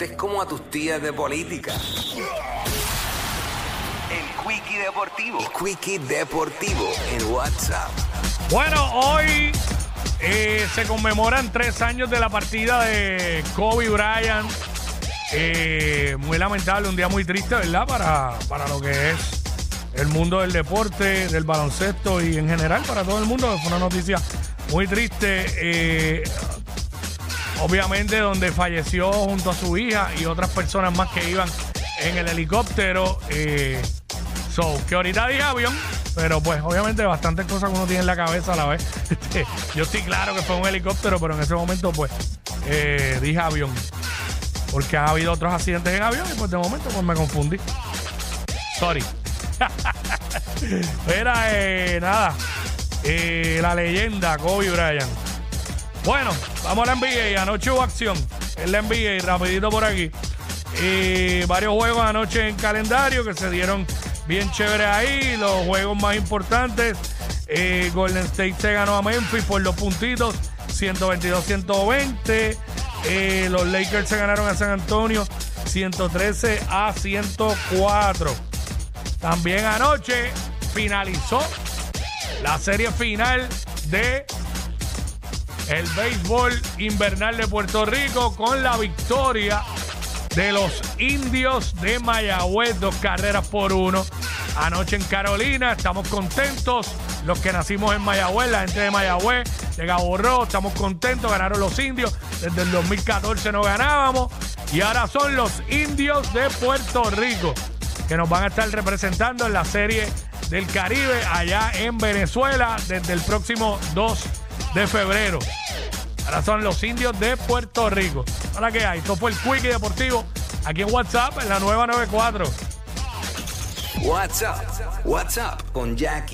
Es como a tus tías de política. El Quickie Deportivo. El Quickie Deportivo en WhatsApp. Bueno, hoy eh, se conmemoran tres años de la partida de Kobe Bryant. Eh, muy lamentable, un día muy triste, ¿verdad? Para, para lo que es el mundo del deporte, del baloncesto y en general para todo el mundo. Fue una noticia muy triste. eh, obviamente donde falleció junto a su hija y otras personas más que iban en el helicóptero. eh, so, que ahorita dije avión, pero pues obviamente bastantes cosas que uno tiene en la cabeza a la vez. Este, Yo estoy claro que fue un helicóptero, pero en ese momento pues eh, dije avión. Porque ha habido otros accidentes en avión y pues de momento pues me confundí. Sorry. Era eh, nada. eh, la leyenda Kobe Bryant. Bueno, vamos a la NBA. Anoche hubo acción en la NBA, rapidito por aquí. Eh, varios juegos anoche en calendario que se dieron bien chévere ahí. Los juegos más importantes. eh, Golden State se ganó a Memphis por dos puntitos, 122-120. Eh, los Lakers se ganaron a San Antonio 113 a 104. También anoche finalizó la serie final de el béisbol invernal de Puerto Rico con la victoria de los indios de Mayagüez, dos carreras por uno. Anoche en Carolina, estamos contentos. Los que nacimos en Mayagüez, la gente de Mayagüez, de Gaborró, estamos contentos. Ganaron los indios. Desde el 2014 no ganábamos. Y ahora son los indios de Puerto Rico que nos van a estar representando en la serie del Caribe allá en Venezuela desde el próximo 2 de febrero. Ahora son los indios de Puerto Rico. Ahora que hay, esto fue el Quickie Deportivo aquí en WhatsApp en la nueva 94. WhatsApp. WhatsApp con Jackie